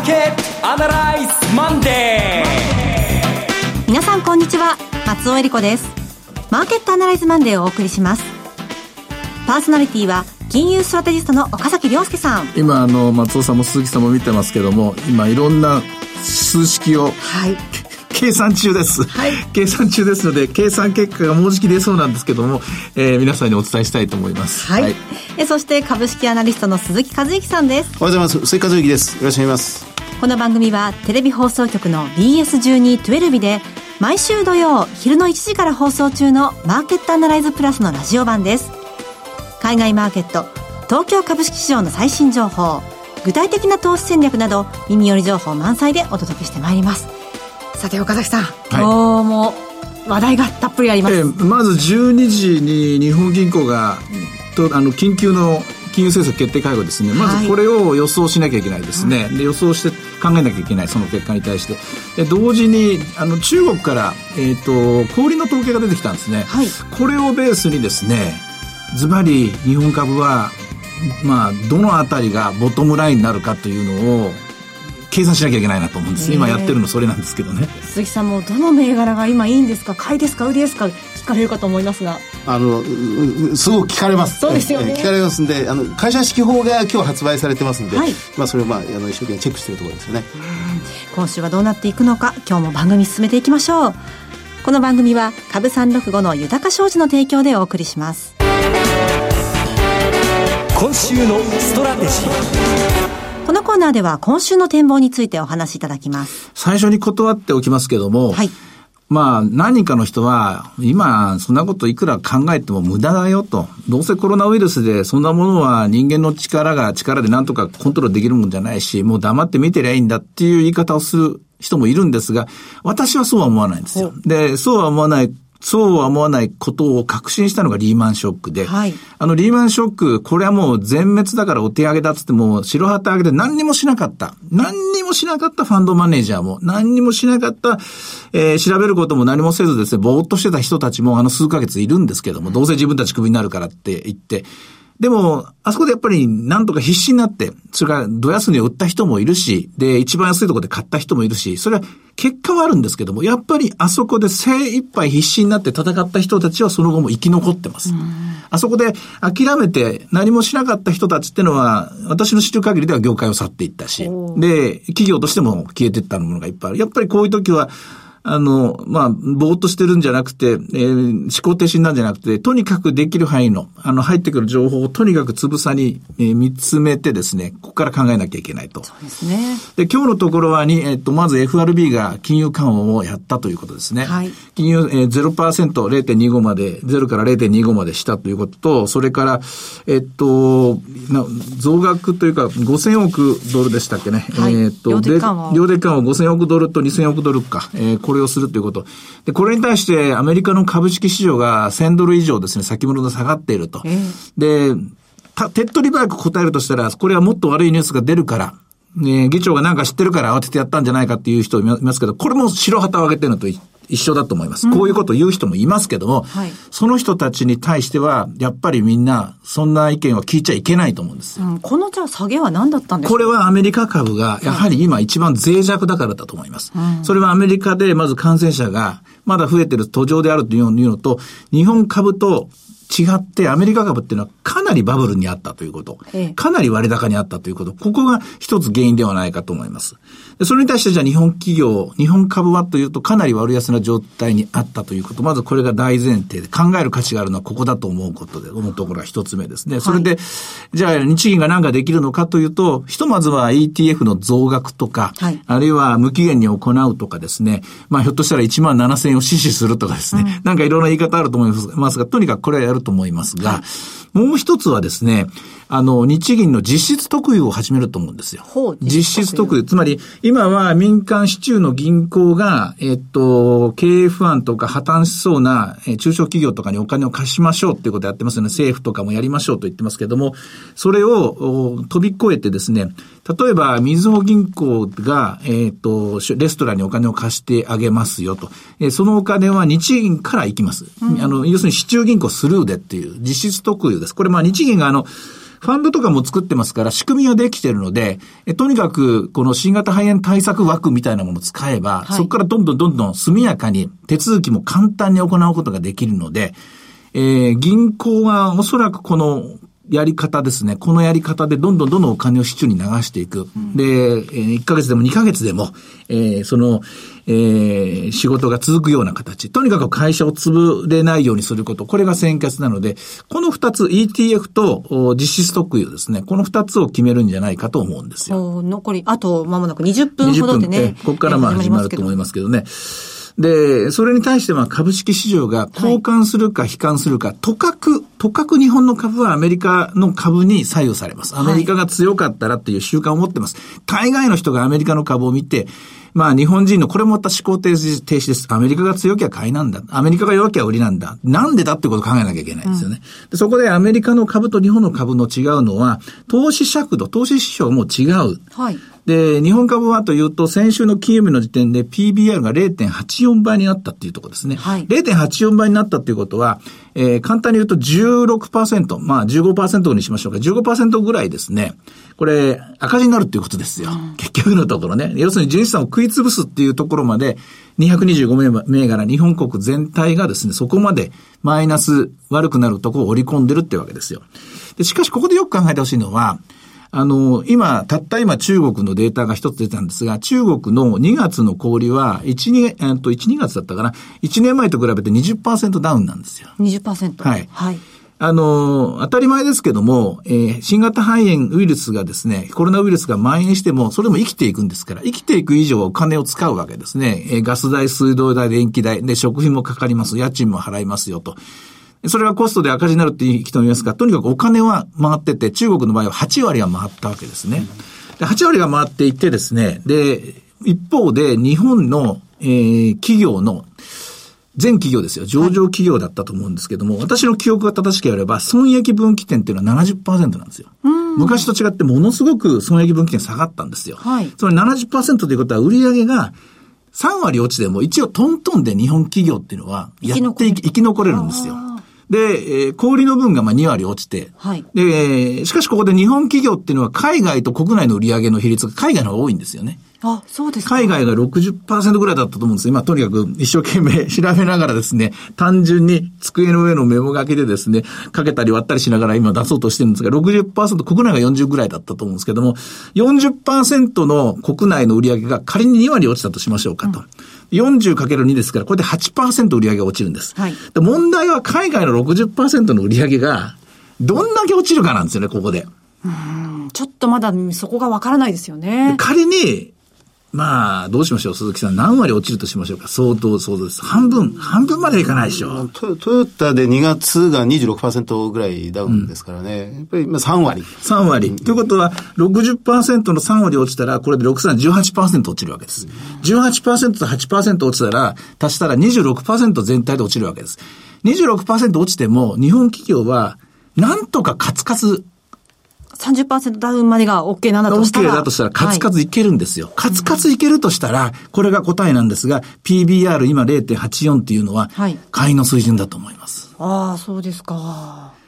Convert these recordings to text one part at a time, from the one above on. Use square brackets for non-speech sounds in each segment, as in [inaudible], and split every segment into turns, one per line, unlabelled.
ーケットアナライズマンデ
ー皆さんこんにちは。松尾英里子です。マーケットアナライズマンデーをお送りします。パーソナリティは金融ストラテジストの岡崎良介さん。
今あの松尾さんも鈴木さんも見てますけども今いろんな数式を、はい、計算中です、はい、計算中ですので計算結果がもうじき出そうなんですけども、えー、皆さんにお伝えしたいと思います。
はい、はい、えそして株式アナリストの鈴木和之さんです。
おはようございます。鈴木和之です。よろしくお願いします。
この番組はテレビ放送局の BS1212 で毎週土曜昼の1時から放送中のマーケットアナライズプラスのラジオ版です。海外マーケット東京株式市場の最新情報具体的な投資戦略など耳寄り情報満載でお届けしてまいりますさて岡崎さん、はい、今日も話題がたっぷりあります、え
ー、まず12時に日本銀行がとあの緊急の金融政策決定会合ですね、まずこれを予想しなきゃいけないですね、はい、で予想して考えなきゃいけない、その結果に対して、で同時にあの中国から、えーと、氷の統計が出てきたんですね、はい、これをベースにですね、ズバリ日本株は、まあ、どのあたりがボトムラインになるかというのを計算しなきゃいけないなと思うんです、今やってるのそれなんですけどね。
鈴木さんもどの銘柄が今いいんですか？買いですか売りですか？聞かれるかと思いますが。
あのすごく聞かれます。
そうですよね。
聞かれますんであの会社指揮法が今日発売されてますんで、はい、まあ、それを、まあ、あの一生懸命チェックしているところですよね。
今週はどうなっていくのか今日も番組進めていきましょう。この番組は株365の豊か商事の提供でお送りします。
今週のストラテジー
このコーナーでは今週の展望についてお話しいただきます。
最初に断っておきますけども、はい。まあ、何人かの人は、今、そんなこといくら考えても無駄だよと。どうせコロナウイルスで、そんなものは人間の力が力で何とかコントロールできるもんじゃないし、もう黙って見てりゃいいんだっていう言い方をする人もいるんですが、私はそうは思わないんですよ。で、そうは思わないそうは思わないことを確信したのがリーマンショックで、はい、あのリーマンショック、これはもう全滅だからお手上げだっつっても、白旗上げて何にもしなかった。何にもしなかった。ファンドマネージャーも、何にもしなかった、えー、調べることも何もせずですね、ぼーっとしてた人たちもあの数ヶ月いるんですけども、どうせ自分たちクビになるからって言って、でも、あそこでやっぱりなんとか必死になって、それからド安値を売った人もいるし、で、一番安いところで買った人もいるし、それは結果はあるんですけども、やっぱりあそこで精一杯必死になって戦った人たちはその後も生き残ってます。あそこで諦めて何もしなかった人たちってのは、私の知る限りでは業界を去っていったし、で、企業としても消えていったものがいっぱいある。やっぱりこういう時は、あの、まあ、ぼーっとしてるんじゃなくて、えー、思考停止なんじゃなくて、とにかくできる範囲の、あの、入ってくる情報をとにかくつぶさに、えー、見つめてですね、ここから考えなきゃいけないと。
そうですね。
で、今日のところはに、えっ、ー、と、まず FRB が金融緩和をやったということですね。はい。金融、えー、0%、0.25まで、0から0.25までしたということと、それから、えっ、ー、と、な増額というか、5000億ドルでしたっけね。
はい、えっ、と、量的緩和。
量的緩和5000億ドルと2000億ドルか。えーこれをするということ。で、これに対してアメリカの株式市場が1000ドル以上ですね、先物が下がっていると。で、手っ取り早く答えるとしたら、これはもっと悪いニュースが出るから、ね、議長がなんか知ってるから慌ててやったんじゃないかっていう人いますけど、これも白旗を上げてるのと一緒だと思います。こういうことを言う人もいますけども、はい、その人たちに対しては、やっぱりみんな、そんな意見は聞いちゃいけないと思うんです。うん、
このじゃあ下げは何だったんですか？
これはアメリカ株が、やはり今一番脆弱だからだと思います。うん、それはアメリカでまず感染者が、まだ増えてる途上であるというのと、日本株と違ってアメリカ株っていうのはかなりバブルにあったということ、かなり割高にあったということ、ここが一つ原因ではないかと思います。それに対してじゃあ日本企業、日本株はというとかなり割安な状態にあったということ、まずこれが大前提で考える価値があるのはここだと思うことで、思うところが一つ目ですね。それで、はい、じゃあ日銀が何ができるのかというと、ひとまずは ETF の増額とか、はい、あるいは無期限に行うとかですね、まあひょっとしたら1万7000円を死守するとかですね、うん、なんかいろんな言い方あると思いますが、とにかくこれはやると思いますが、はいもう一つはですね、あの、日銀の実質特有を始めると思うんですよ。実質特有。つまり、今は民間市中の銀行が、えっと、経営不安とか破綻しそうな、え中小企業とかにお金を貸しましょうっていうことをやってますよね。政府とかもやりましょうと言ってますけども、それを飛び越えてですね、例えば、みずほ銀行が、えっ、と、レストランにお金を貸してあげますよと。えそのお金は日銀から行きます。うん、あの、要するに市中銀行スルーでっていう実質特有です。これまあ日銀があの、ファンドとかも作ってますから仕組みはできてるので、えとにかくこの新型肺炎対策枠みたいなものを使えば、はい、そこからどんどんどんどん速やかに手続きも簡単に行うことができるので、えー、銀行はおそらくこのやり方ですね。このやり方でどんどんどんどんお金を市中に流していく。うん、で、1ヶ月でも2ヶ月でも、えー、その、えー、仕事が続くような形。とにかく会社を潰れないようにすること。これが先決なので、この2つ ETF と実施ストックいうですね、この2つを決めるんじゃないかと思うんですよ。
残り、あと間もなく20分ほどでね。
ここからまあ始まると思いますけどね。で、それに対しては株式市場が交換するか悲観するか、はい、とかく、とかく日本の株はアメリカの株に左右されます。アメリカが強かったらっていう習慣を持ってます。大概の人がアメリカの株を見て、まあ日本人のこれもまた思考停止停止です。アメリカが強きゃ買いなんだ。アメリカが弱きゃ売りなんだ。なんでだってことを考えなきゃいけないんですよね。うん、でそこでアメリカの株と日本の株の違うのは、投資尺度、投資指標も違う。はい。で、日本株はというと、先週の金曜日の時点で PBR が0.84倍になったっていうところですね。はい。0.84倍になったっていうことは、えー、簡単に言うと16%、まあ15%にしましょうか、15%ぐらいですね。これ、赤字になるっていうことですよ。うん、結局のところね。要するに純資産を食い潰すっていうところまで、225銘柄、日本国全体がですね、そこまでマイナス悪くなるところを織り込んでるってわけですよ。で、しかしここでよく考えてほしいのは、あの、今、たった今中国のデータが一つ出たんですが、中国の2月の小売は、1、2、えっと、1、2月だったかな、1年前と比べて20%ダウンなんですよ。
20%?
はい。はい。あの、当たり前ですけども、えー、新型肺炎ウイルスがですね、コロナウイルスが蔓延しても、それでも生きていくんですから、生きていく以上はお金を使うわけですね。えー、ガス代、水道代、電気代、で、食費もかかります。家賃も払いますよと。それがコストで赤字になるっていう人もいますが、とにかくお金は回ってて、中国の場合は8割は回ったわけですね。で8割が回っていってですね、で、一方で日本の、えー、企業の全企業ですよ。上場企業だったと思うんですけども、はい、私の記憶が正しければ、損益分岐点っていうのは70%なんですよ。昔と違ってものすごく損益分岐点下がったんですよ。はい、つまり70%ということは売上が3割落ちても一応トントンで日本企業っていうのはやって生き残れるんですよ。で、えー、小売の分がまあ2割落ちて、はい。で、しかしここで日本企業っていうのは海外と国内の売上の比率が海外の方が多いんですよね。
あ、そうです
か。海外が60%ぐらいだったと思うんです今、とにかく一生懸命 [laughs] 調べながらですね、単純に机の上のメモ書きでですね、かけたり割ったりしながら今出そうとしてるんですが、60%、国内が40ぐらいだったと思うんですけども、40%の国内の売上が仮に2割落ちたとしましょうかと。うん 40×2 ですから、これで8%売り上げが落ちるんです。はい、で問題は海外の60%の売り上げが、どんだけ落ちるかなんですよね、ここで。
うんちょっとまだそこがわからないですよね。
仮に、まあ、どうしましょう、鈴木さん。何割落ちるとしましょうか？相当そうです。半分、半分までいかないでしょ。
トトヨタで2月が26%ぐらいダウンですからね。うん、やっぱり3割。
3割。ということは、60%の3割落ちたら、これで6、3、18%落ちるわけです。18%と8%落ちたら、足したら26%全体で落ちるわけです。26%落ちても、日本企業は、なんとかカツカツ
30%ダウンまでが OK なんだとしたら。
OK だとしたら、カツカツいけるんですよ。はい、カツカツいけるとしたら、これが答えなんですが、PBR 今0.84っていうのは、買いの水準だと思います。
ああ、そうですか。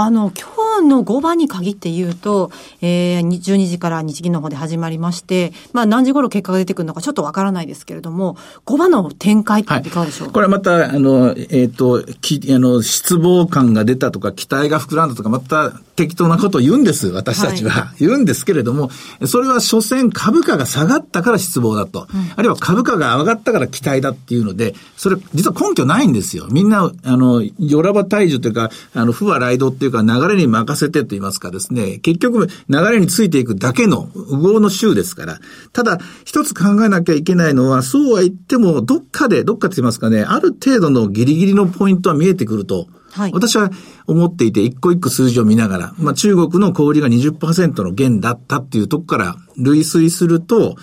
あの、今日の5番に限って言うと、えー、12時から日銀の方で始まりまして、まあ何時頃結果が出てくるのかちょっとわからないですけれども、5番の展開っていかがでしょう、はい、
これはまた、あの、えっ、ー、と、き、あの、失望感が出たとか、期待が膨らんだとか、また適当なことを言うんです、私たちは。はい、言うんですけれども、それは所詮株価が下がったから失望だと。うん、あるいは株価が上がったから期待だっていうので、それ、実は根拠ないんですよ。みんな、あの、よらば退治というか、あの、不和雷道っていうか流れに任せてと言いますかですね、結局流れについていくだけの、右往の週ですから。ただ、一つ考えなきゃいけないのは、そうは言っても、どっかで、どっかって言いますかね、ある程度のギリギリのポイントは見えてくると、はい、私は思っていて、一個一個数字を見ながら、まあ中国の小売が20%の減だったっていうとこから類推すると、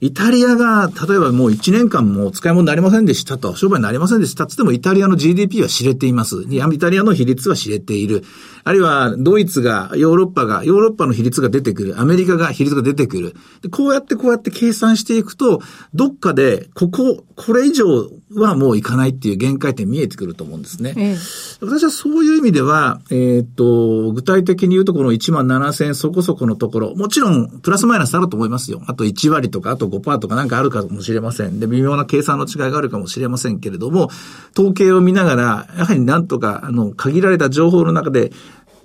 イタリアが、例えばもう1年間も使い物になりませんでしたと、商売になりませんでしたつってもイタリアの GDP は知れています。イタリアの比率は知れている。あるいは、ドイツが、ヨーロッパが、ヨーロッパの比率が出てくる。アメリカが比率が出てくる。でこうやってこうやって計算していくと、どっかで、ここ、これ以上はもういかないっていう限界点見えてくると思うんですね。ええ、私はそういう意味では、えー、っと、具体的に言うとこの1万7000そこそこのところ、もちろんプラスマイナスあると思いますよ。あと1割とか、あと5%とかなんかあるかもしれません。で、微妙な計算の違いがあるかもしれませんけれども、統計を見ながら、やはりなんとか、あの、限られた情報の中で、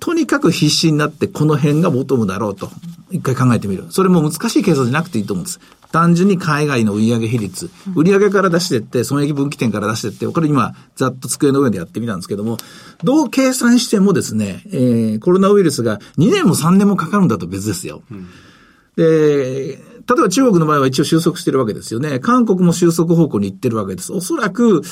とにかく必死になってこの辺がボトムだろうと、一回考えてみる。それも難しい計算じゃなくていいと思うんです。単純に海外の売上比率、売上から出してって、損益分岐点から出してって、これ今、ざっと机の上でやってみたんですけども、どう計算してもですね、えー、コロナウイルスが2年も3年もかかるんだと別ですよ。うん、で、例えば中国の場合は一応収束してるわけですよね。韓国も収束方向に行ってるわけです。おそらく、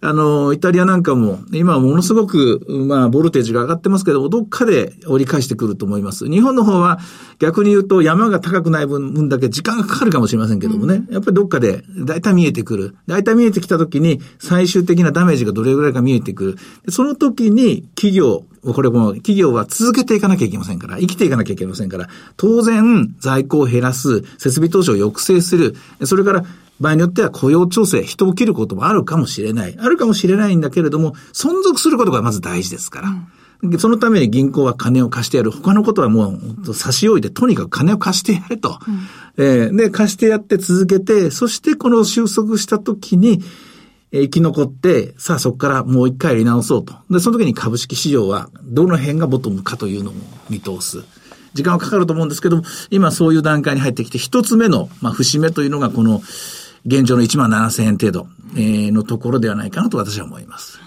あの、イタリアなんかも、今はものすごく、まあ、ボルテージが上がってますけど、どっかで折り返してくると思います。日本の方は、逆に言うと山が高くない分だけ時間がかかるかもしれませんけどもね。うん、やっぱりどっかで、大体見えてくる。大体見えてきた時に、最終的なダメージがどれぐらいか見えてくる。その時に、企業、これも企業は続けていかなきゃいけませんから、生きていかなきゃいけませんから、当然在庫を減らす、設備投資を抑制する、それから場合によっては雇用調整、人を切ることもあるかもしれない。あるかもしれないんだけれども、存続することがまず大事ですから。うん、そのために銀行は金を貸してやる。他のことはもう差し置いて、とにかく金を貸してやれと。うん、えー、で、貸してやって続けて、そしてこの収束した時に、生き残って、さあそこからもう一回やり直そうと。で、その時に株式市場はどの辺がボトムかというのを見通す。時間はかかると思うんですけども、今そういう段階に入ってきて、一つ目の、まあ、節目というのがこの、現状の1万7000円程度、えー、のところではないかなと私は思います。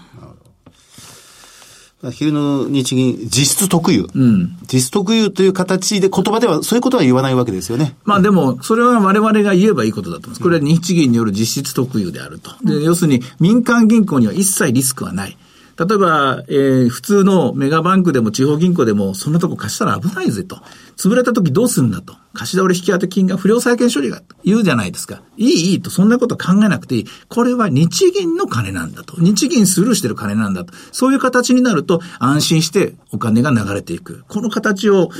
昼の日銀、実質特有。うん。実質特有という形で言葉ではそういうことは言わないわけですよね。
まあでも、それは我々が言えばいいことだと思います。これは日銀による実質特有であると。で、要するに民間銀行には一切リスクはない。例えば、えー、普通のメガバンクでも地方銀行でも、そんなとこ貸したら危ないぜと。潰れた時どうすんだと。貸し倒れ引き当て金が不良債権処理が言うじゃないですか。いい、いいと、そんなこと考えなくていい。これは日銀の金なんだと。日銀スルーしてる金なんだと。そういう形になると、安心してお金が流れていく。この形を、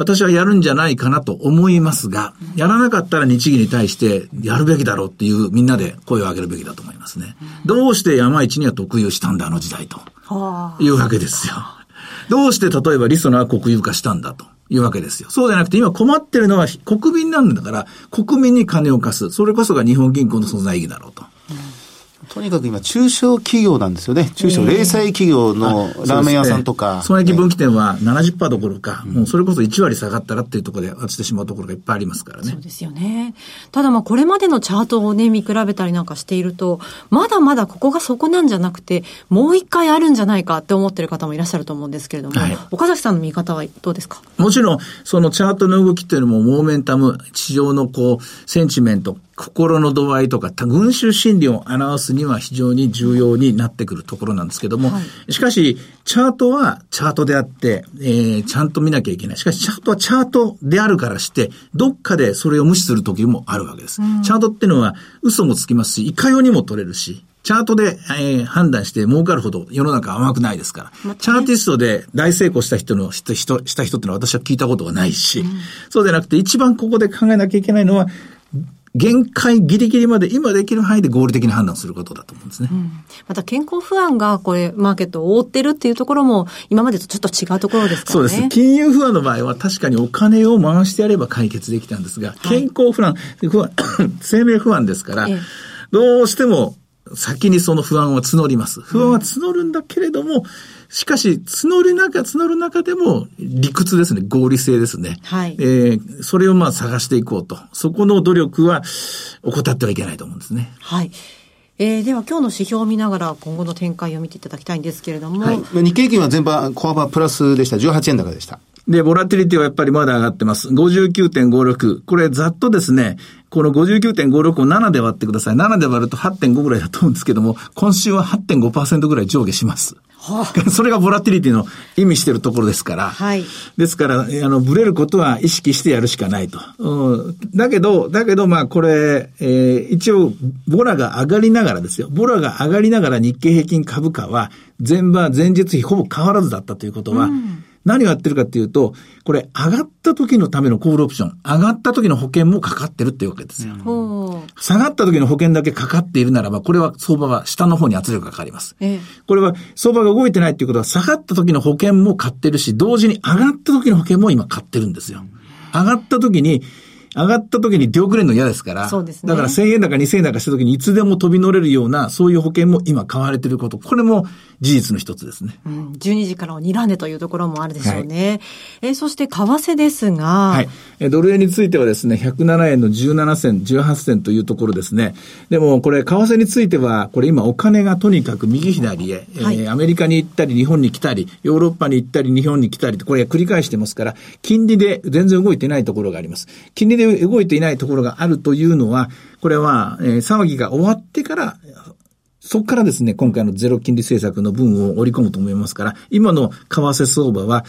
私はやるんじゃないかなと思いますが、やらなかったら日銀に対してやるべきだろうっていうみんなで声を上げるべきだと思いますね。どうして山一には特有したんだ、あの時代と。いうわけですよ。どうして例えばリソナは国有化したんだと。いうわけですよ。そうじゃなくて今困ってるのは国民なんだから、国民に金を貸す。それこそが日本銀行の存在意義だろうと。
とにかく今、中小企業なんですよね。中小零細企業のラーメン屋さんとか。
損益分岐点は70%どころか、もうそれこそ1割下がったらっていうところで落ちてしまうところがいっぱいありますからね。
そうですよね。ただまあこれまでのチャートをね、見比べたりなんかしていると、まだまだここがそこなんじゃなくて、もう一回あるんじゃないかって思ってる方もいらっしゃると思うんですけれども、はい、岡崎さんの見方はどうですか？
もちろん、そのチャートの動きっていうのも、モーメンタム、市場のこう、センチメント、心の度合いとか、群衆心理を表すには非常に重要になってくるところなんですけども、はい、しかし、チャートはチャートであって、えー、ちゃんと見なきゃいけない。しかし、チャートはチャートであるからして、どっかでそれを無視する時もあるわけです。うん、チャートっていうのは嘘もつきますし、いかようにも取れるし、チャートで、えー、判断して儲かるほど世の中甘くないですから。チャーティストで大成功した人の、人、した人ってのは私は聞いたことがないし、うん、そうでなくて一番ここで考えなきゃいけないのは、限界ギリギリまで今できる範囲で合理的な判断することだと思うんですね。うん、
また健康不安がこれマーケットを覆ってるっていうところも今までとちょっと違うところですからね。
そうです。金融不安の場合は確かにお金を回してやれば解決できたんですが、健康不安、不安 [coughs] 生命不安ですから、ええ、どうしても先にその不安は募ります。不安は募るんだけれども、うんしかし、募る中、募る中でも理屈ですね。合理性ですね。はい。えー、それをまあ探していこうと。そこの努力は怠ってはいけないと思うんですね。
はい。えー、では今日の指標を見ながら今後の展開を見ていただきたいんですけれども。はい。
日経平均は全般、コアバプラスでした。18円高でした。
で、ボラティリティはやっぱりまだ上がってます。59.56。これざっとですね、この59.56を7で割ってください。7で割ると8.5ぐらいだと思うんですけども、今週は8.5%ぐらい上下します。はあ、[laughs] それがボラティリティの意味してるところですから。はい。ですから、あの、ブレることは意識してやるしかないと。うん、だけど、だけど、まあ、これ、えー、一応、ボラが上がりながらですよ。ボラが上がりながら日経平均株価は、前場、前日比ほぼ変わらずだったということは、うん何をやってるかっていうと、これ上がった時のためのコールオプション、上がった時の保険もかかってるっていうわけですよ。うん、下がった時の保険だけかかっているならば、これは相場は下の方に圧力がかかります。ええ、これは相場が動いてないっていうことは、下がった時の保険も買ってるし、同時に上がった時の保険も今買ってるんですよ。上がった時に、上がった時に出遅れるの嫌ですから。そうですね。だから1000円高2000円高した時にいつでも飛び乗れるような、そういう保険も今買われていること。これも事実の一つですね。
うん、12時からを睨んでというところもあるでしょうね。はい、えそして為替ですが。はい。
えドル円についてはですね、107円の17銭、18銭というところですね。でもこれ、為替については、これ今お金がとにかく右左へ、はい、えー、アメリカに行ったり、日本に来たり、ヨーロッパに行ったり、日本に来たりこれ繰り返してますから、金利で全然動いてないところがあります。金利で動いていないところがあるというのは、これは、えー、騒ぎが終わってからそこからですね、今回のゼロ金利政策の分を織り込むと思いますから、今の為替相場は、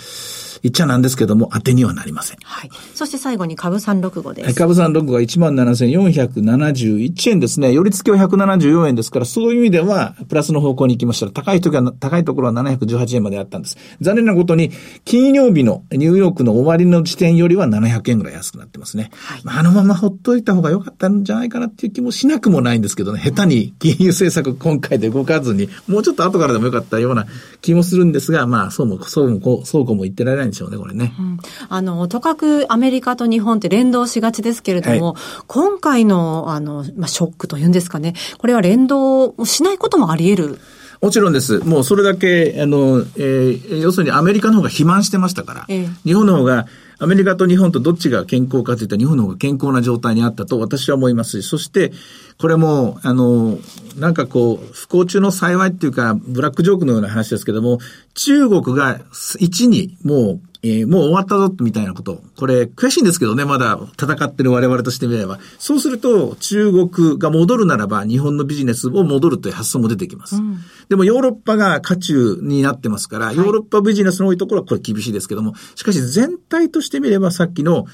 言っちゃなんですけども、当てにはなりません。
はい。そして最後に株365です。
はい、株365が17,471円ですね。寄り付きは174円ですから、そういう意味では、プラスの方向に行きましたら、高い時は、高いところは718円まであったんです。残念なことに、金曜日のニューヨークの終わりの時点よりは700円ぐらい安くなってますね。はい。まあ、あのままほっといた方が良かったんじゃないかなっていう気もしなくもないんですけどね、下手に金融政策今回で動かずに、もうちょっと後からでもよかったような気もするんですが、まあ、そうも、そうも、そうこも言ってられないんでしょうね、これね。うん、
あの、とかくアメリカと日本って連動しがちですけれども、はい、今回の、あの、まあ、ショックというんですかね、これは連動しないこともあり得る。
もちろんです。もうそれだけ、あの、えー、要するにアメリカの方が肥満してましたから、えー、日本の方が、アメリカと日本とどっちが健康かといったら日本の方が健康な状態にあったと私は思いますし、そして、これも、あの、なんかこう、不幸中の幸いっていうか、ブラックジョークのような話ですけども、中国が1にもうえー、もう終わったぞ、みたいなこと。これ、悔しいんですけどね、まだ戦ってる我々としてみれば。そうすると、中国が戻るならば、日本のビジネスを戻るという発想も出てきます。うん、でも、ヨーロッパが渦中になってますから、ヨーロッパビジネスの多いところはこれ厳しいですけども、しかし全体としてみれば、さっきの、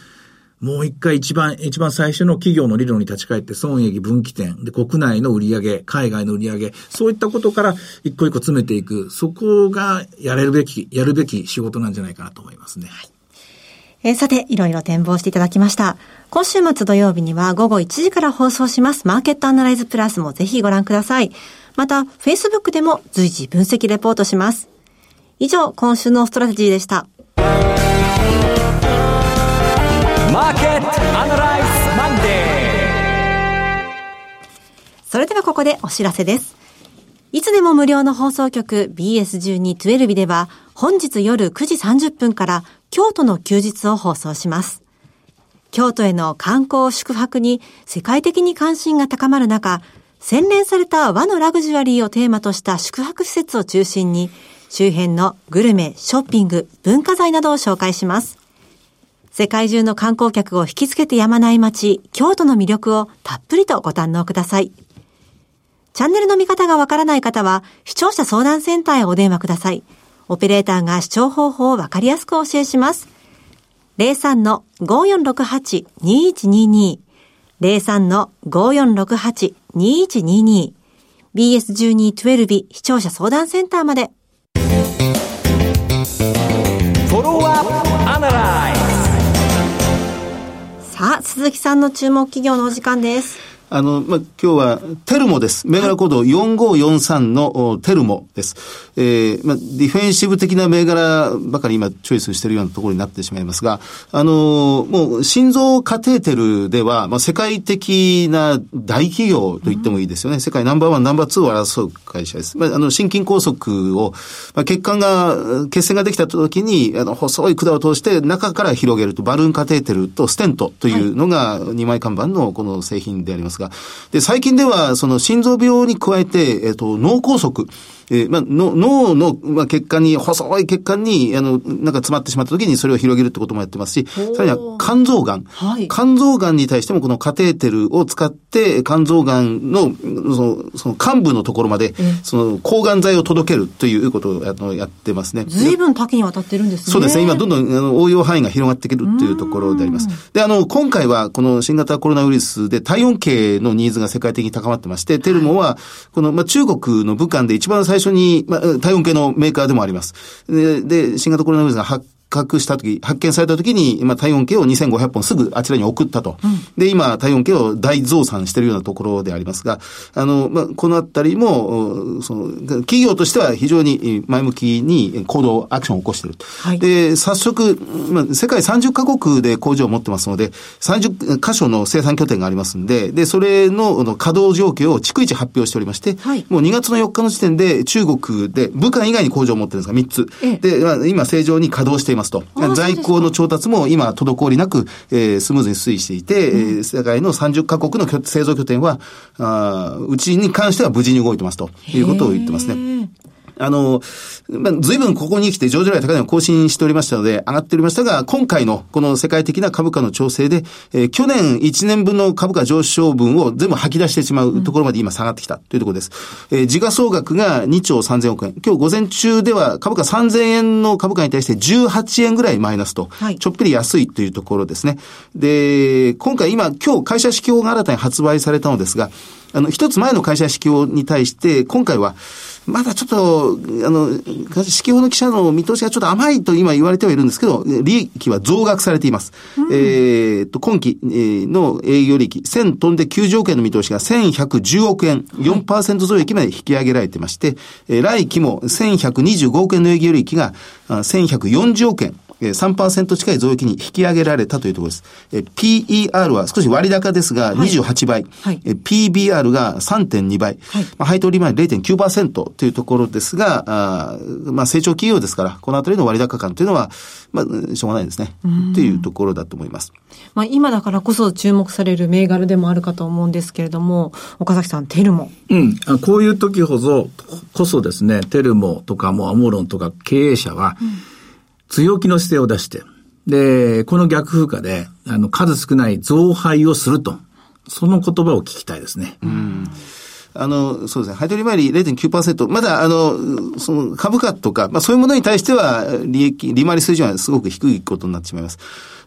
もう一回一番、一番最初の企業の理論に立ち返って、損益分岐点、で、国内の売り上げ、海外の売り上げ、そういったことから一個一個詰めていく、そこがやれるべき、やるべき仕事なんじゃないかなと思いますね。はい
えー、さて、いろいろ展望していただきました。今週末土曜日には午後1時から放送します、マーケットアナライズプラスもぜひご覧ください。また、Facebook でも随時分析レポートします。以上、今週のストラテジーでした。それではここでお知らせです。いつでも無料の放送局 BS12-12 では本日夜9時30分から京都の休日を放送します。京都への観光宿泊に世界的に関心が高まる中、洗練された和のラグジュアリーをテーマとした宿泊施設を中心に、周辺のグルメ、ショッピング、文化財などを紹介します。世界中の観光客を引きつけてやまない街、京都の魅力をたっぷりとご堪能ください。チャンネルの見方がわからない方は、視聴者相談センターへお電話ください。オペレーターが視聴方法をわかりやすくお教えします。03-5468-2122 03-5468-2122 BS1212 視聴者相談センターまで。フォローアップアナライさあ、鈴木さんの注目企業のお時間です。
あの、まあ、今日は、テルモです。銘柄コード4543のテルモです。えー、まあ、ディフェンシブ的な銘柄ばかり今チョイスしているようなところになってしまいますが、あの、もう、心臓カテーテルでは、まあ、世界的な大企業と言ってもいいですよね。世界ナンバーワン、ナンバーツーを争う会社です。まあ、あの、心筋梗塞を、まあ、血管が、血栓ができた時に、あの、細い管を通して中から広げると、バルーンカテーテルとステントというのが2枚看板のこの製品であります。が、で、最近では、その心臓病に加えて、えっ、と、脳梗塞、えー、まあ、の脳の、まあ、血管に、細い血管に、あの、なんか詰まってしまった時にそれを広げるってこともやってますし、さらには肝臓がん。はい、肝臓がんに対してもこのカテーテルを使って、肝臓がんの、その、その幹部のところまで、その、抗がん剤を届けるということをややってますね。
随分多岐にわたってるんですね。
そうですね。今、どんどん、あの、応用範囲が広がってくるというところであります。で、あの、今回は、この新型コロナウイルスで体温計のニーズが世界的に高まってまして、テルモは、この、まあ、中国の武漢で一番最最初に、まあ、体温計のメーカーでもあります。で、で新型コロナウイルスが発覚したとき、発見されたときに、今、体温計を2500本すぐあちらに送ったと。うん、で、今、体温計を大増産しているようなところでありますが、あの、まあ、このあたりも、その、企業としては非常に前向きに行動、アクションを起こしている。はい、で、早速、まあ、世界30カ国で工場を持ってますので、30箇所の生産拠点がありますんで、で、それの稼働状況を逐一発表しておりまして、はい、もう2月の4日の時点で中国で、武漢以外に工場を持ってるんですが、3つ。で、まあ、今正常に稼働していますと。在庫の調達も今、滞りなく、えー、スムーズに推移していて、うん、世界の30カ国の製造拠点は、あうちに関しては無事に動いてますということを言ってますね。あの、まあ、随分ここに来て上場来高値を更新しておりましたので、上がっておりましたが、今回のこの世界的な株価の調整で、えー、去年1年分の株価上昇分を全部吐き出してしまうところまで今下がってきたというところです。えー、時価総額が2兆3000億円。今日午前中では株価3000円の株価に対して18円ぐらいマイナスと、はい、ちょっぴり安いというところですね。で、今回今、今日会社指標が新たに発売されたのですが、あの、一つ前の会社指標に対して、今回は、まだちょっと、あの、指揮法の記者の見通しがちょっと甘いと今言われてはいるんですけど、利益は増額されています。うん、えっと、今期の営業利益、1000トンで90億円の見通しが1110億円、4%増益まで引き上げられてまして、はい、来期も1125億円の営業利益が1140億円。3%近い増益に引き上げられたというところです。PER は少し割高ですが28倍。はい、PBR が3.2倍。はい、まあ、配当利回り0.9%というところですが、あまあ、成長企業ですから、このあたりの割高感というのは、まあ、しょうがないですね。というところだと思います。
まあ、今だからこそ注目される銘柄でもあるかと思うんですけれども、岡崎さん、テルモ。
うん。こういう時ほど、こそですね、テルモとかもアモロンとか経営者は、うん強気の姿勢を出して、で、この逆風化で、あの、数少ない増配をすると。その言葉を聞きたいですね。う
んあの、そうですね。配当利回り0.9%。まだ、あの、その株価とか、まあそういうものに対しては、利益、利回り水準はすごく低いことになってしまいます。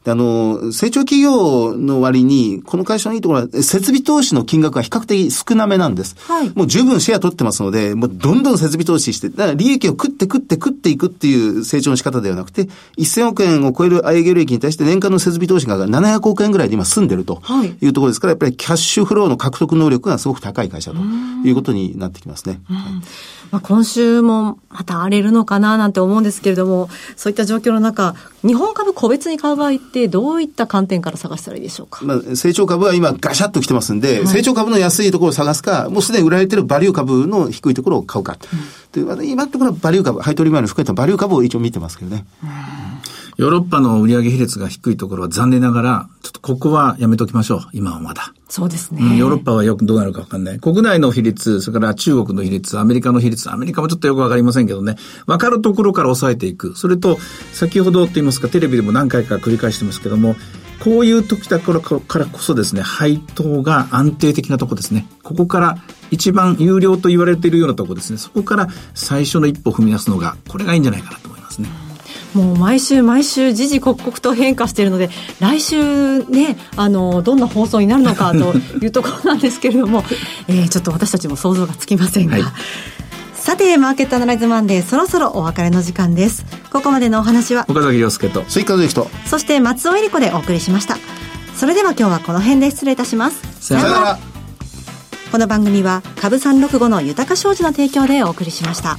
あの、成長企業の割に、この会社のいいところは、設備投資の金額が比較的少なめなんです。はい。もう十分シェア取ってますので、もうどんどん設備投資して、だから利益を食って食って食っていくっていう成長の仕方ではなくて、1000億円を超える営業利益に対して年間の設備投資が700億円ぐらいで今済んでるというところですから、やっぱりキャッシュフローの獲得能力がすごく高い会社ということになってきますね。はい
まあ、今週もまた荒れるのかななんて思うんですけれども、そういった状況の中、日本株個別に買う場合ってどういった観点から探したらいいでしょうか？
まあ、成長株は今ガシャッと来てますんで、はい、成長株の安いところを探すか、もうすでに売られてるバリュー株の低いところを買うか。うん、今のところはバリュー株、配当利回り含めたバリュー株を一応見てますけどね。
ヨーロッパの売上比率が低いところは残念ながら、ちょっとここはやめときましょう。今はまだ。
そうですね。
ヨーロッパはよくどうなるかわかんない。国内の比率、それから中国の比率、アメリカの比率、アメリカもちょっとよくわかりませんけどね。わかるところから抑えていく。それと、先ほどと言いますか、テレビでも何回か繰り返してますけども、こういう時だからからこそですね、配当が安定的なとこですね。ここから一番優良と言われているようなとこですね。そこから最初の一歩踏み出すのが、これがいいんじゃないかなと思いますね。
もう毎週毎週時々刻々と変化しているので来週ねあのどんな放送になるのかというところなんですけれども、[laughs] えー、ちょっと私たちも想像がつきませんが。はいさて、マーケットアナライズマンデー、そろそろお別れの時間です。ここまでのお話は、
岡崎良介と、
鈴木一之と、
そして松尾英里子でお送りしました。それでは今日はこの辺で失礼いたします。
さよなら。
この番組は、株三六五の豊か商事の提供でお送りしました。